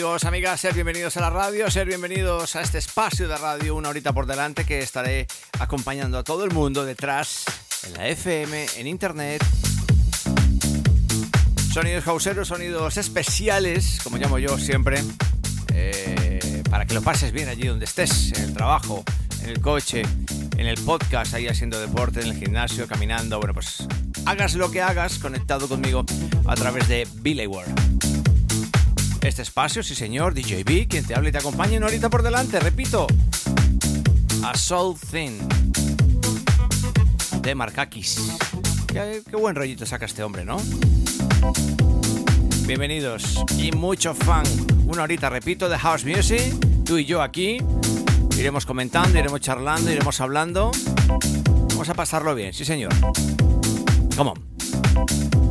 Amigos, amigas, ser bienvenidos a la radio, ser bienvenidos a este espacio de radio, una horita por delante que estaré acompañando a todo el mundo detrás, en la FM, en internet. Sonidos hauseros, sonidos especiales, como llamo yo siempre, eh, para que lo pases bien allí donde estés, en el trabajo, en el coche, en el podcast, ahí haciendo deporte, en el gimnasio, caminando. Bueno, pues hagas lo que hagas, conectado conmigo a través de Billy World. Este espacio, sí señor, DJ B, quien te habla y te acompaña una horita por delante, repito. A Soul Thin de Markakis. Qué, qué buen rollito saca este hombre, ¿no? Bienvenidos y mucho fan. Una horita, repito, de House Music. Tú y yo aquí. Iremos comentando, iremos charlando, iremos hablando. Vamos a pasarlo bien, sí señor. Come on.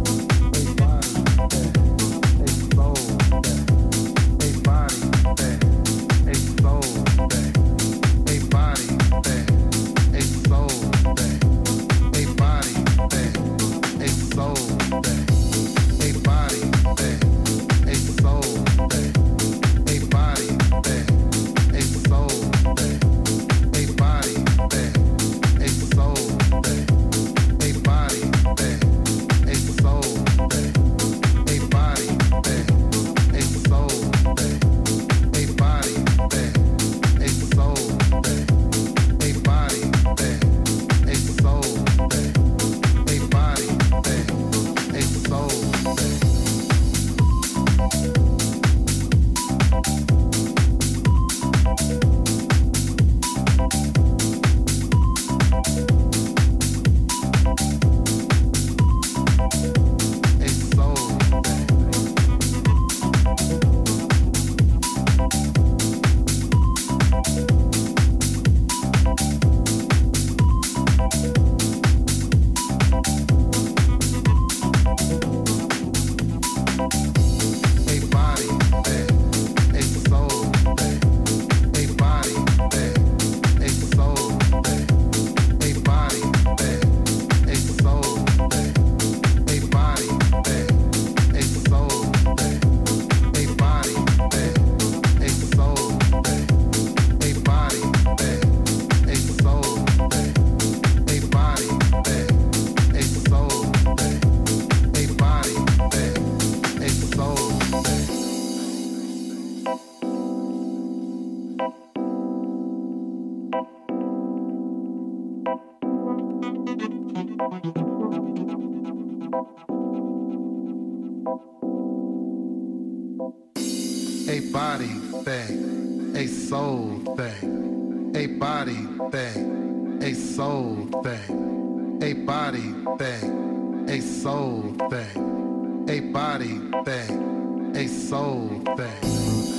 thing, a soul thing, a body thing, a soul thing, a body thing, a soul thing.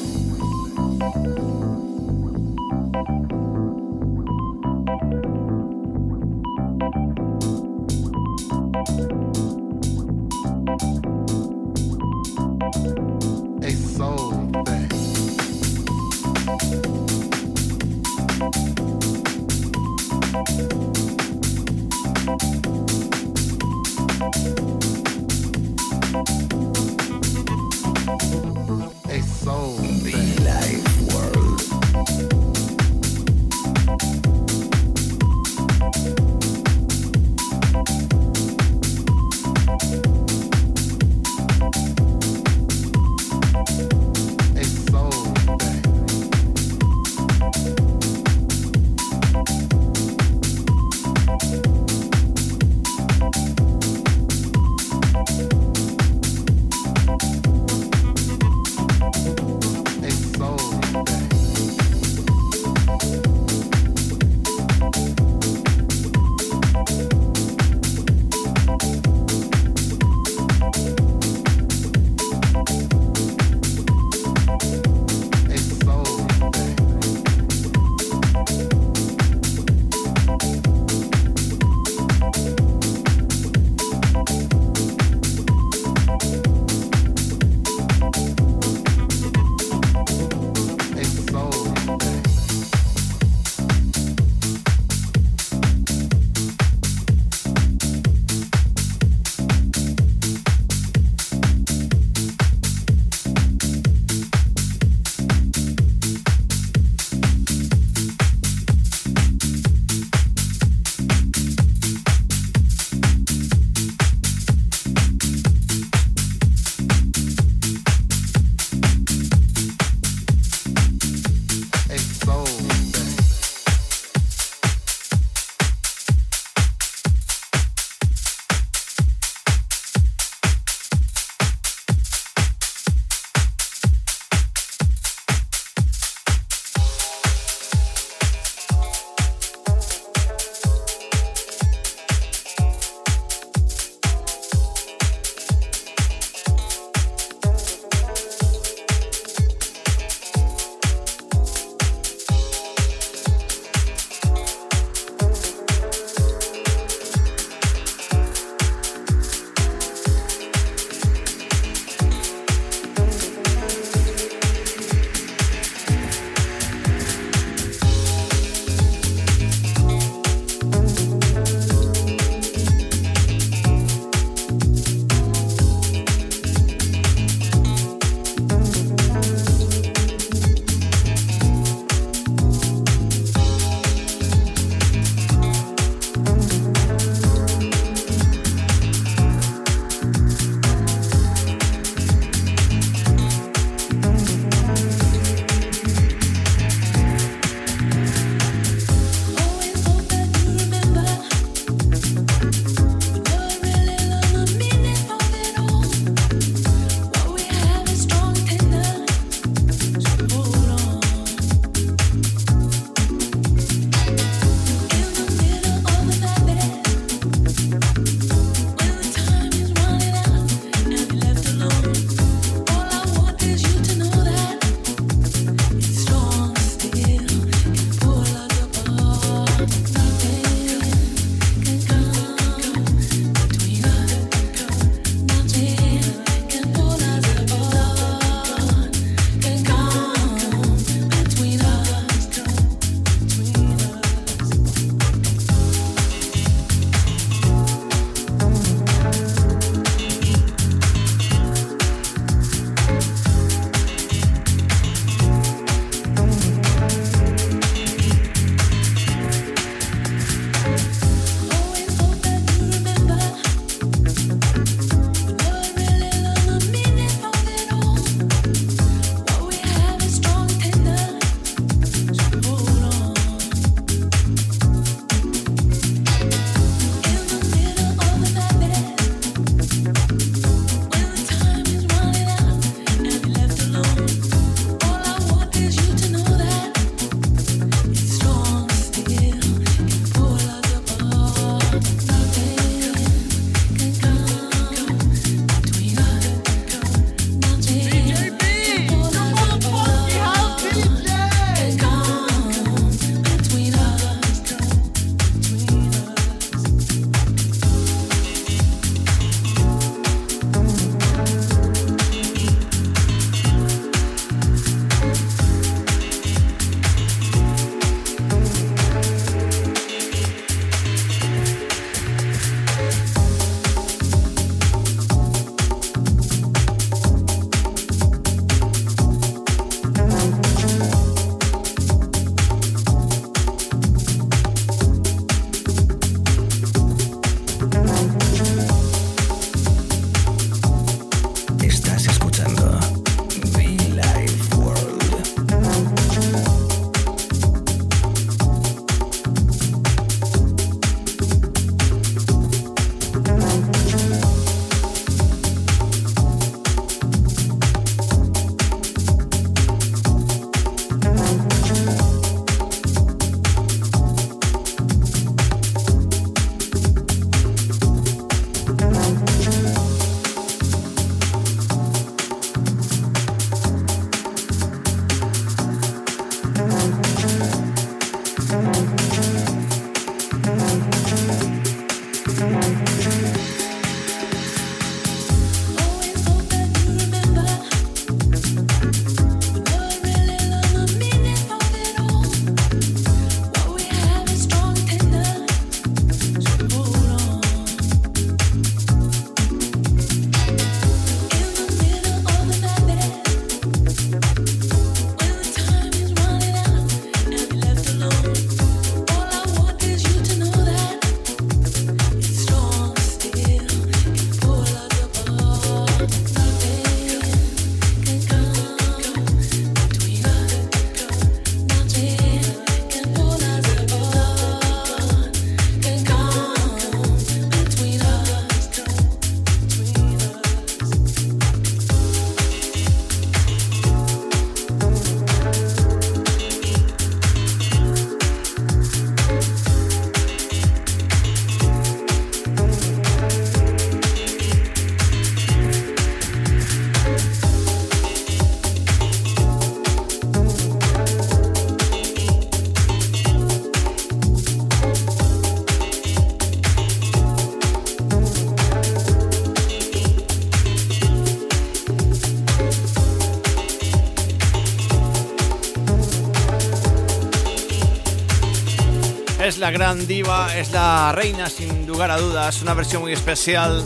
La gran diva, es la reina sin lugar a dudas, una versión muy especial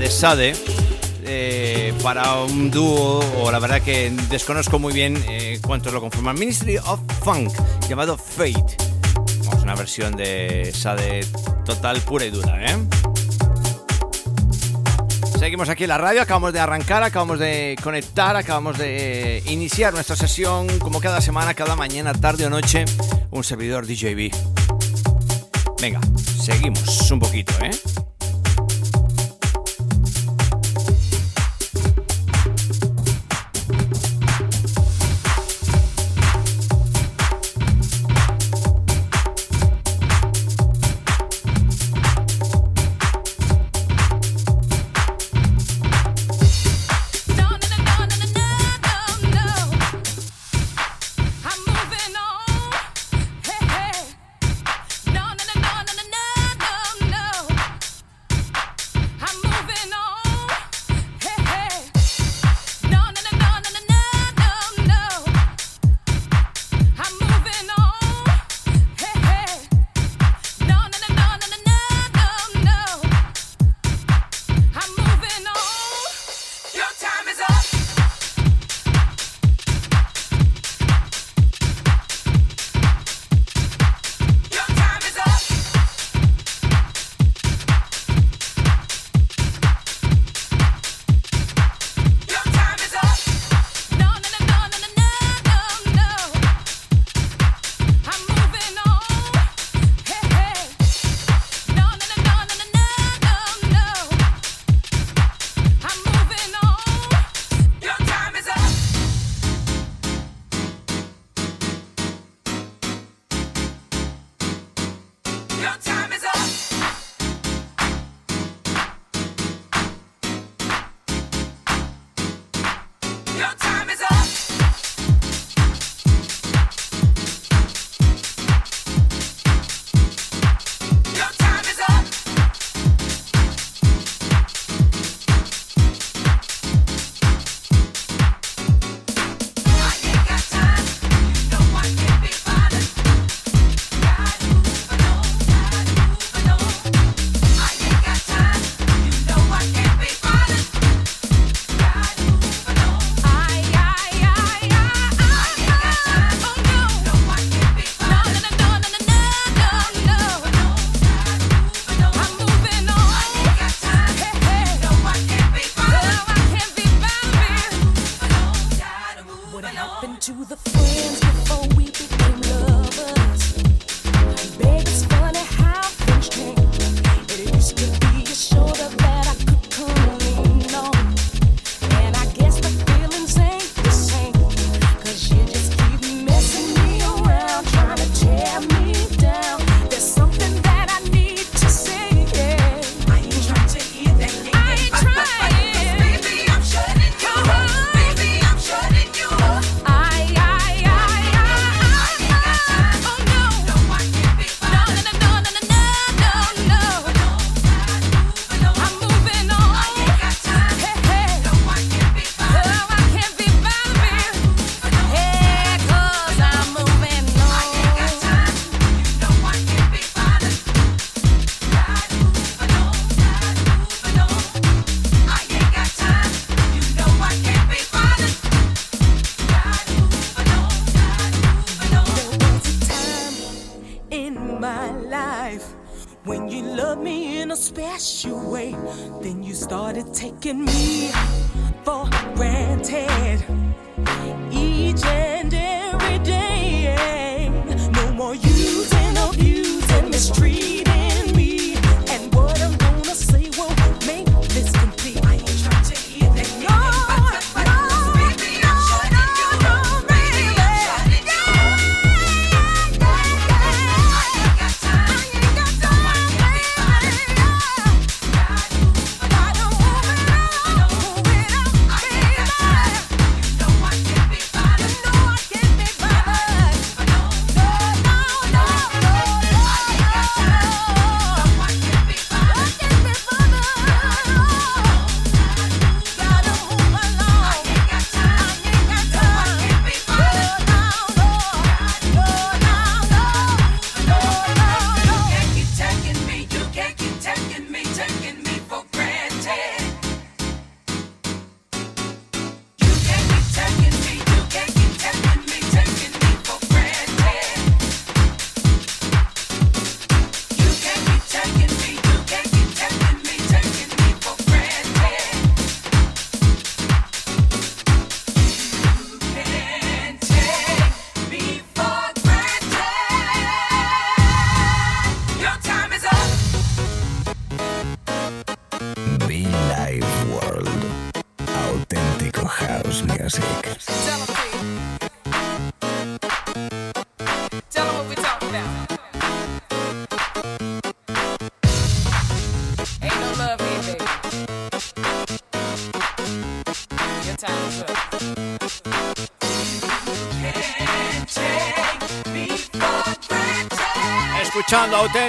de Sade eh, para un dúo, o la verdad que desconozco muy bien eh, cuántos lo conforman, Ministry of Funk, llamado Fate. Vamos, una versión de Sade total, pura y dura, ¿eh? Seguimos aquí en la radio, acabamos de arrancar, acabamos de conectar, acabamos de iniciar nuestra sesión como cada semana, cada mañana, tarde o noche, un servidor DJB. Venga, seguimos un poquito, ¿eh?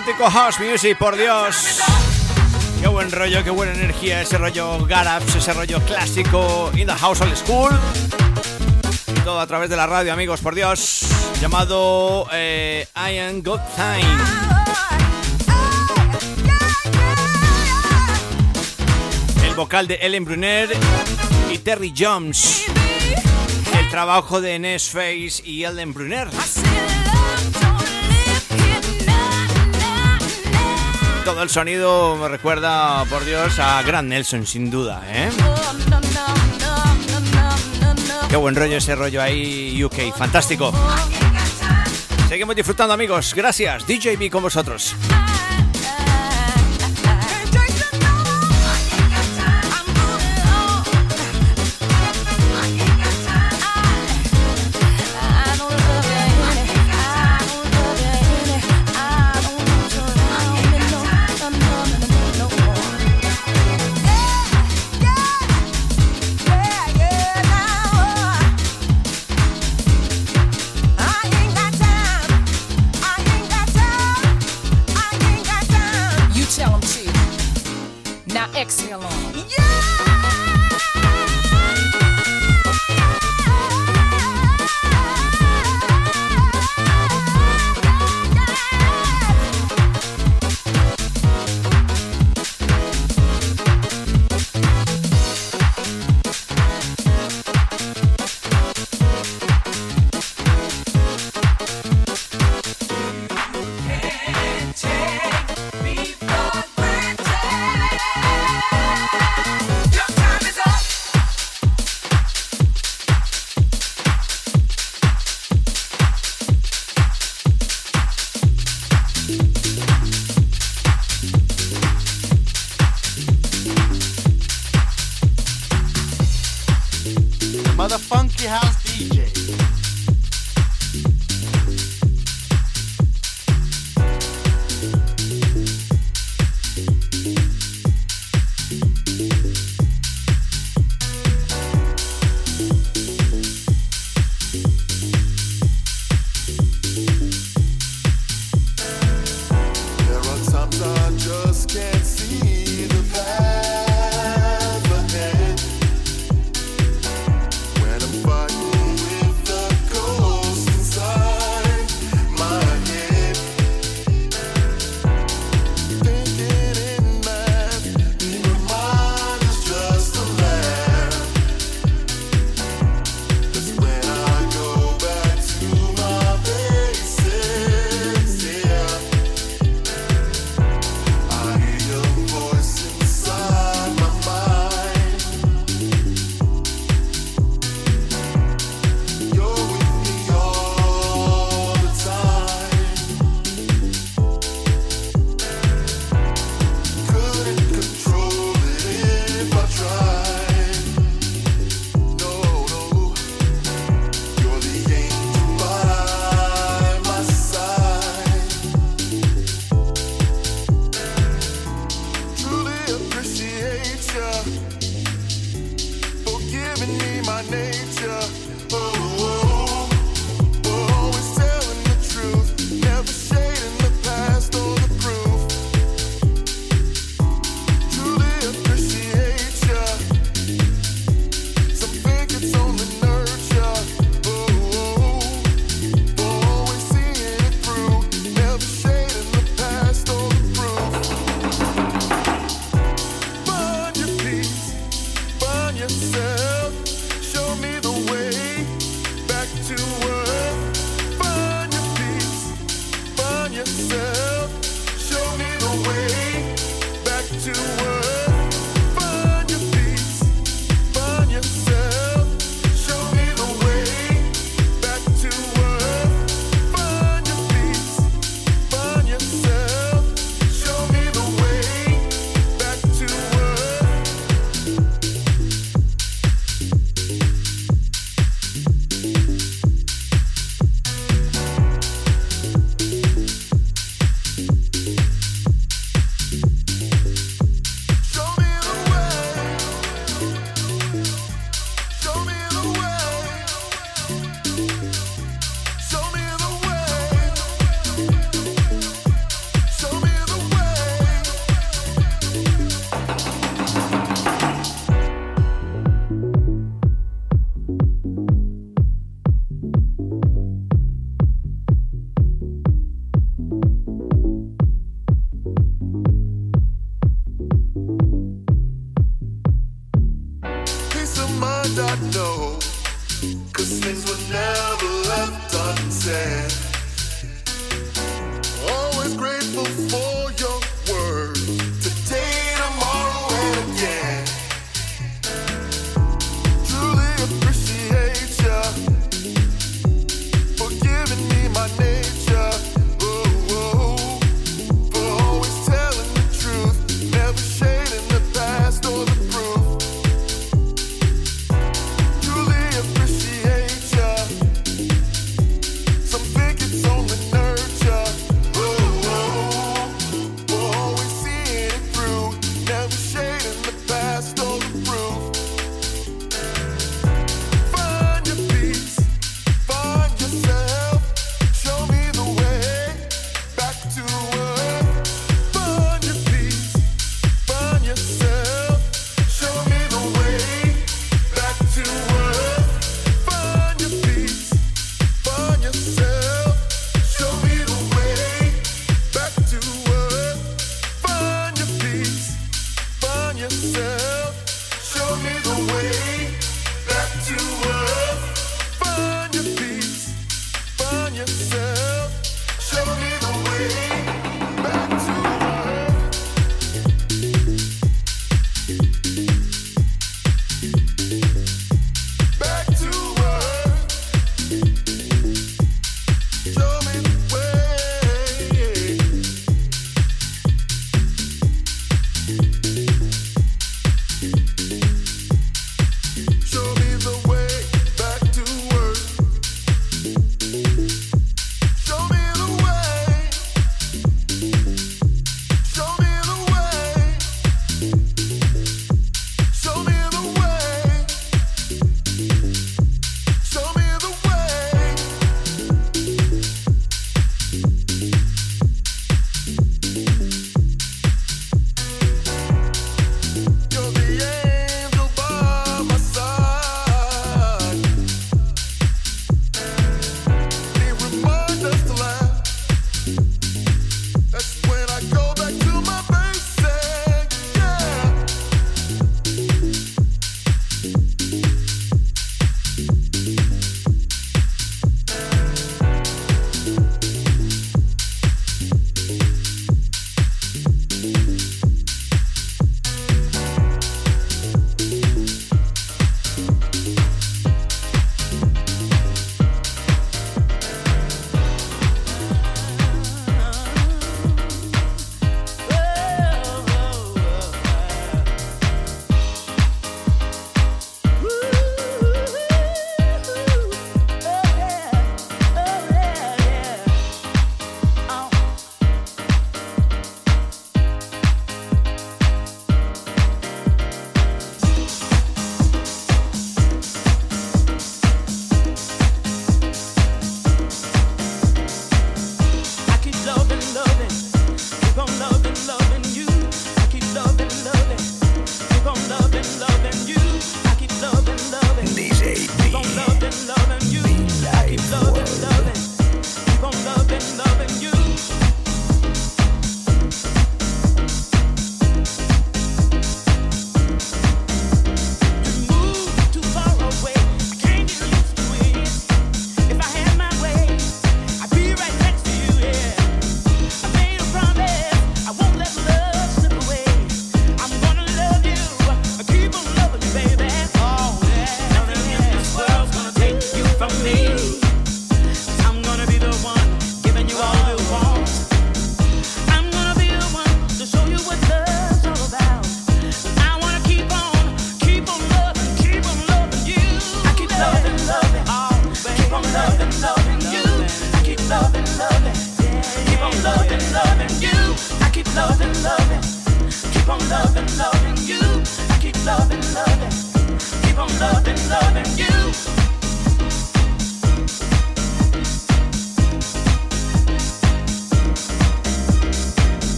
Auténtico house music, por Dios. Qué buen rollo, qué buena energía, ese rollo Garaps, ese rollo clásico in the house old school. todo a través de la radio, amigos, por Dios. Llamado eh, I Am Good Time. El vocal de Ellen Brunner y Terry Jones. El trabajo de Ness Face y Ellen Brunner. Todo el sonido me recuerda, por Dios, a Grand Nelson, sin duda, ¿eh? Qué buen rollo ese rollo ahí, UK, fantástico. Seguimos disfrutando, amigos. Gracias, DJB con vosotros.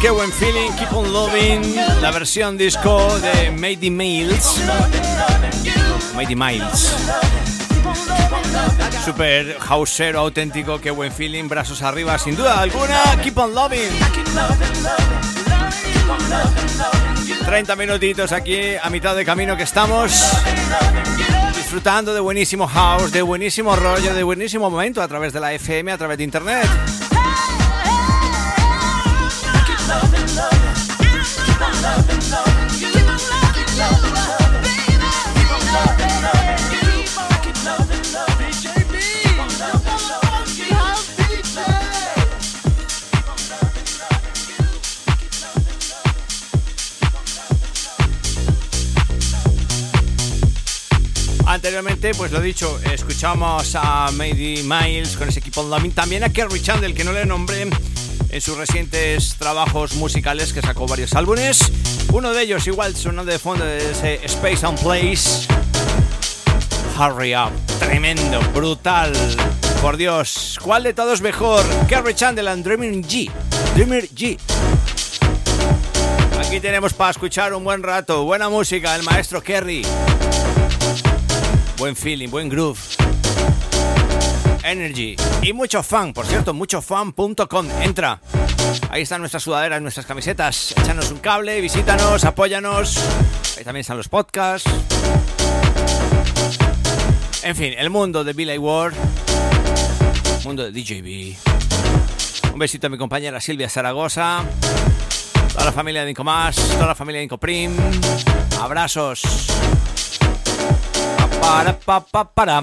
Qué buen feeling, keep on loving, la versión disco de Mady Miles. Mady Miles. Super hausero auténtico, qué buen feeling, brazos arriba, sin duda alguna, keep on loving. 30 minutitos aquí a mitad de camino que estamos disfrutando de buenísimo house, de buenísimo rollo, de buenísimo momento a través de la FM, a través de internet. Pues lo dicho, escuchamos a Mady Miles con ese equipo Loving. También a Kerry Chandler, que no le nombré en sus recientes trabajos musicales que sacó varios álbumes. Uno de ellos igual sonando de fondo de ese Space and Place. Hurry Up, tremendo, brutal. Por Dios, ¿cuál de todos mejor? Kerry Chandler and Dreaming G. Dreamer G. Aquí tenemos para escuchar un buen rato, buena música, el maestro Kerry. Buen feeling, buen groove. Energy y mucho fan, por cierto, muchofan.com. Entra. Ahí están nuestras sudaderas, nuestras camisetas. Échanos un cable, visítanos, apóyanos. Ahí también están los podcasts. En fin, el mundo de Billy Ward. Mundo de DJB. Un besito a mi compañera Silvia Zaragoza. Toda la familia de Incomás, toda la familia de Incoprim. Abrazos. Para,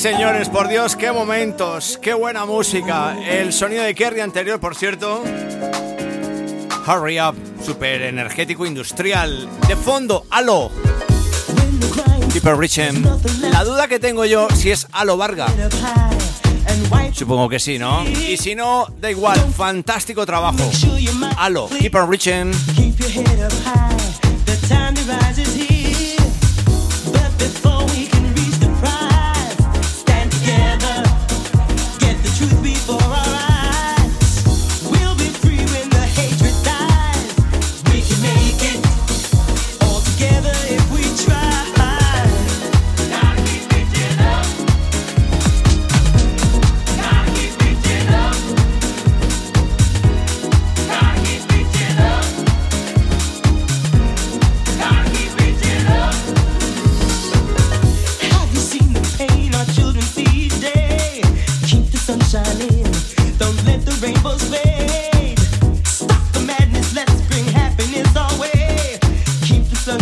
señores, por Dios, qué momentos, qué buena música. El sonido de Kerry anterior, por cierto. Hurry Up, super energético industrial. De fondo, Halo. Keeper Richem. La duda que tengo yo si es Halo Varga. Supongo que sí, ¿no? Y si no, da igual, fantástico trabajo. Halo, Keeper Richem.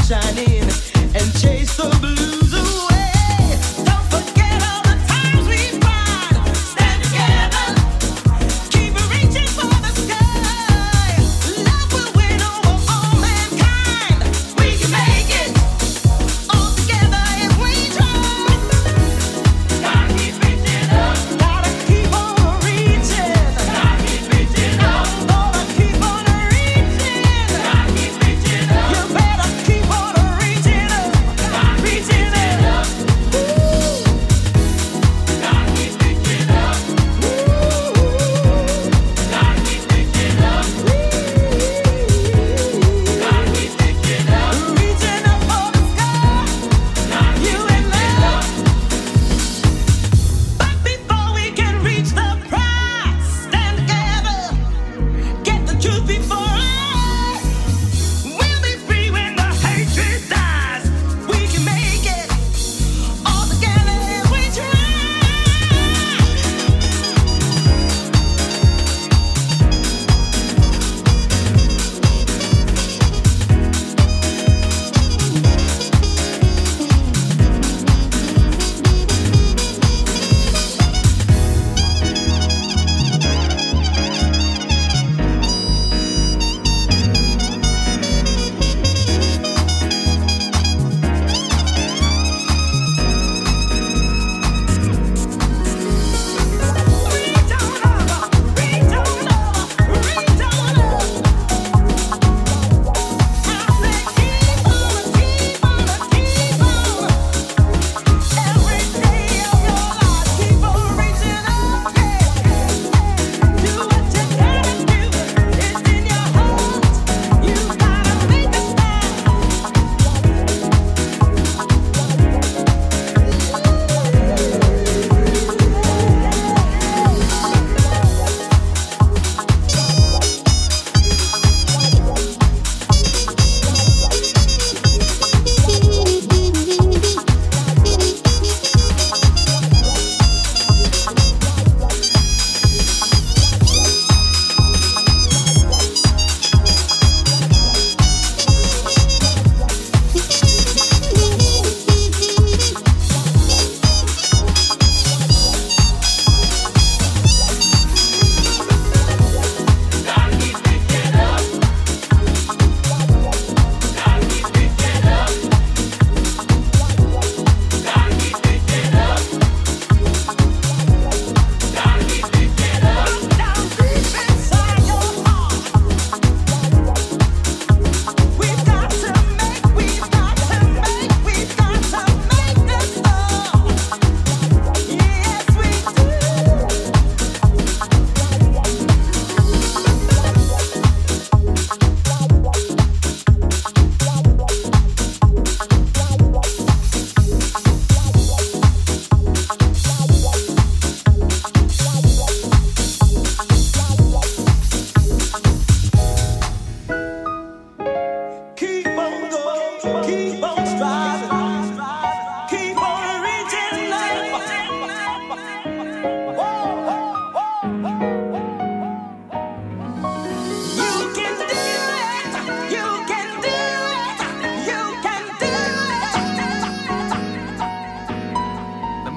Gotta keep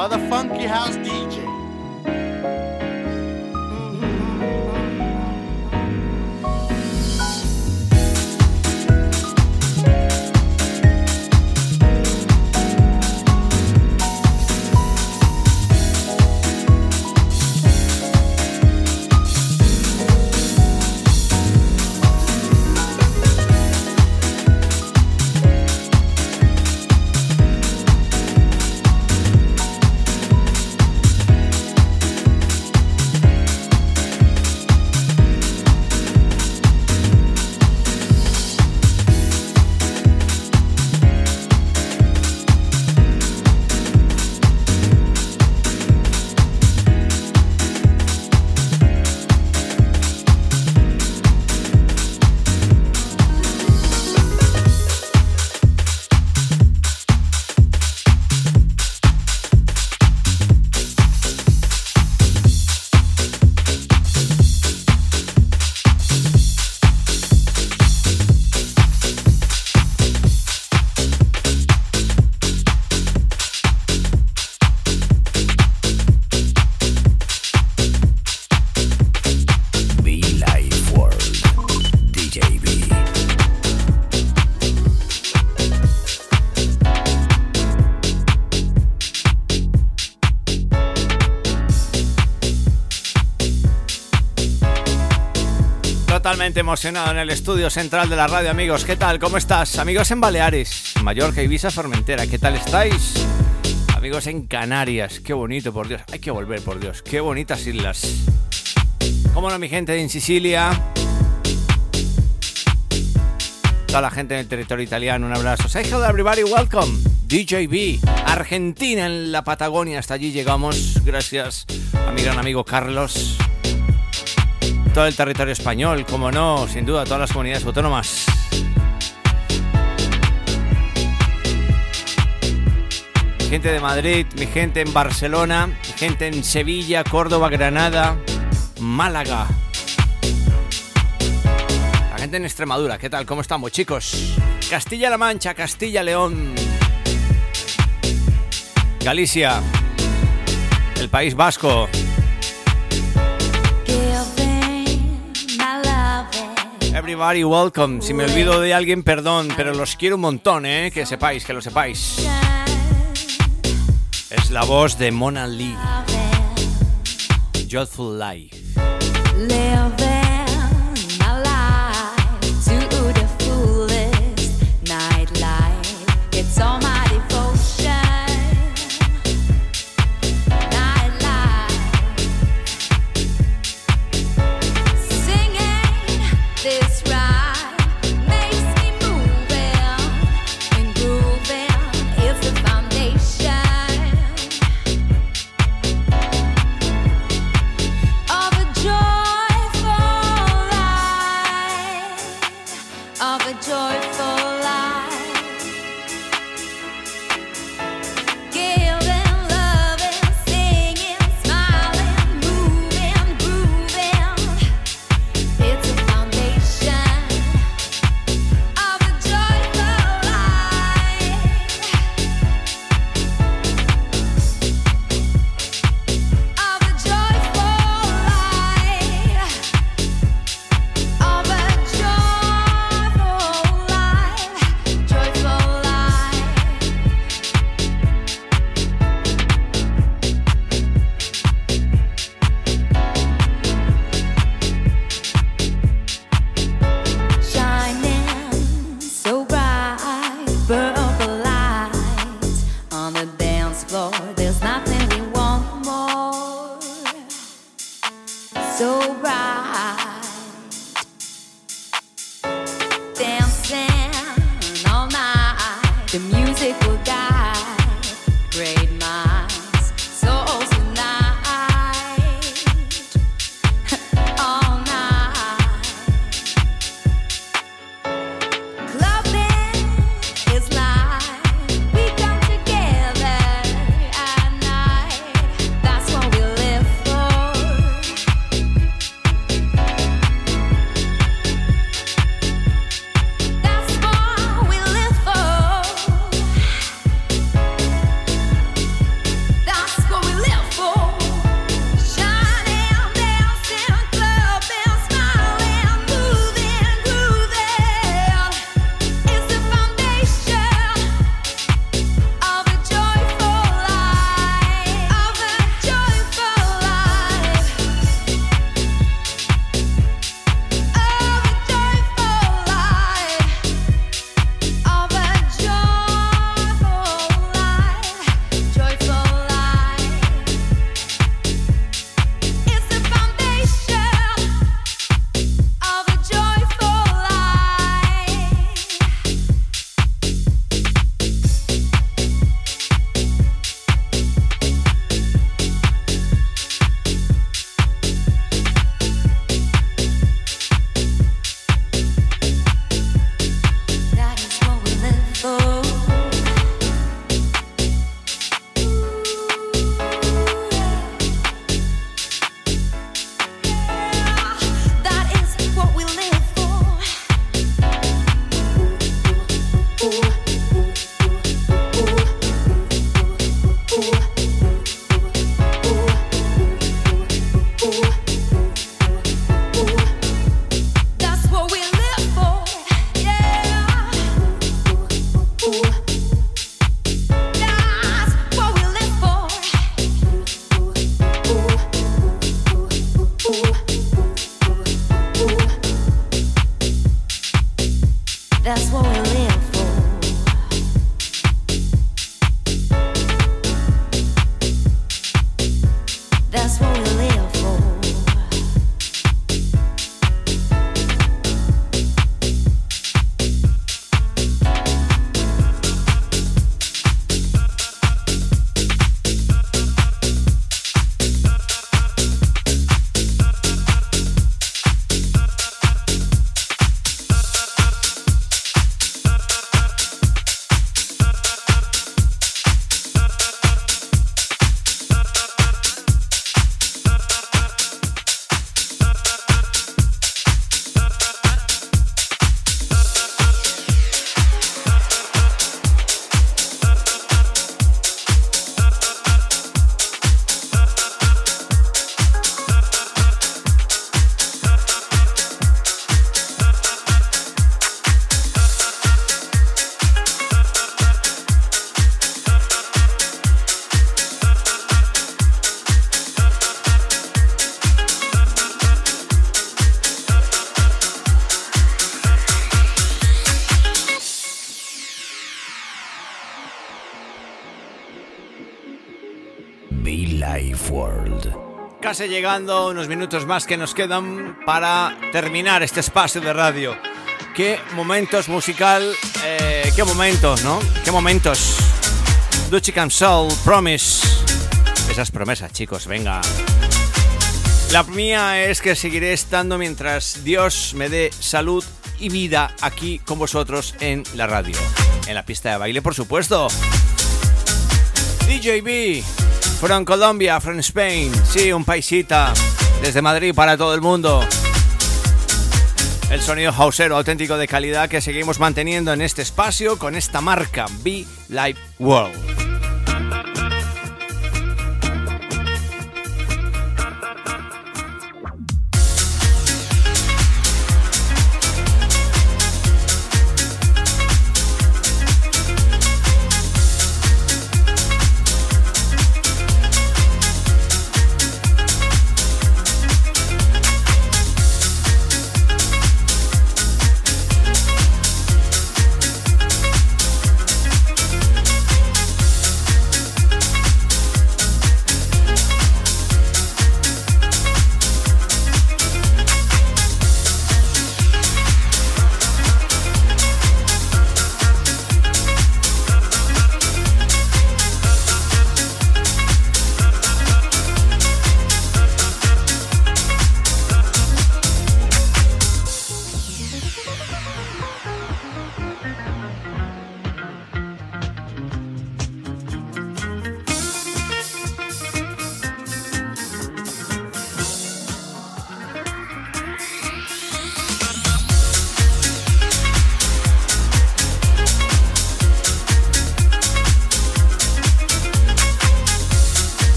motherfunky house DJ. Emocionado en el estudio central de la radio, amigos. ¿Qué tal? ¿Cómo estás? Amigos en Baleares, Mallorca, Ibiza, Formentera, ¿qué tal estáis? Amigos en Canarias, qué bonito, por Dios. Hay que volver, por Dios. Qué bonitas islas. ¿Cómo no, mi gente en Sicilia? Toda la gente en el territorio italiano, un abrazo. Say hello everybody, welcome. DJB, Argentina en la Patagonia, hasta allí llegamos. Gracias a mi gran amigo Carlos todo el territorio español, como no, sin duda, todas las comunidades autónomas. gente de Madrid, mi gente en Barcelona, mi gente en Sevilla, Córdoba, Granada, Málaga. La gente en Extremadura, ¿qué tal? ¿Cómo estamos, chicos? Castilla-La Mancha, Castilla-León. Galicia, el País Vasco, Everybody welcome. Si me olvido de alguien, perdón, pero los quiero un montón, ¿eh? Que sepáis, que lo sepáis. Es la voz de Mona Lee. Joyful Life. Casi llegando unos minutos más que nos quedan para terminar este espacio de radio. Qué momentos musical, eh, qué momentos, ¿no? Qué momentos. Camp Soul, Promise. Esas promesas, chicos, venga. La mía es que seguiré estando mientras Dios me dé salud y vida aquí con vosotros en la radio. En la pista de baile, por supuesto. DJB, from Colombia, from Spain. Sí, un paisita. Desde Madrid para todo el mundo. El sonido hausero auténtico de calidad que seguimos manteniendo en este espacio con esta marca Be Live World.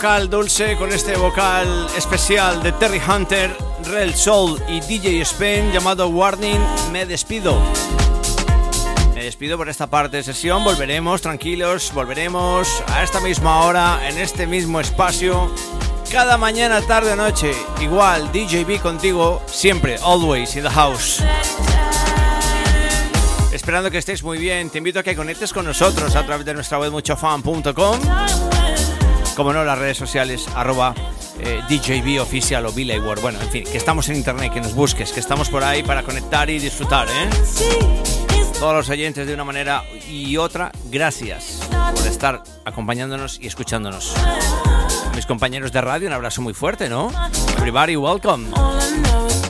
Vocal dulce, con este vocal especial de Terry Hunter, Real Soul y DJ Spain llamado Warning, me despido. Me despido por esta parte de sesión, volveremos tranquilos, volveremos a esta misma hora, en este mismo espacio, cada mañana, tarde noche, igual DJB contigo, siempre, always in the house. Esperando que estéis muy bien, te invito a que conectes con nosotros a través de nuestra web muchofan.com. Como no, las redes sociales, arroba eh, DJB oficial o Billboard. Bueno, en fin, que estamos en internet, que nos busques, que estamos por ahí para conectar y disfrutar, ¿eh? Todos los oyentes de una manera y otra, gracias por estar acompañándonos y escuchándonos. mis compañeros de radio, un abrazo muy fuerte, ¿no? Everybody, welcome.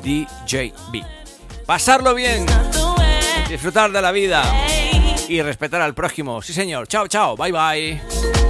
DJB. Pasarlo bien disfrutar de la vida y respetar al prójimo. Sí, señor. Chao, chao. Bye, bye.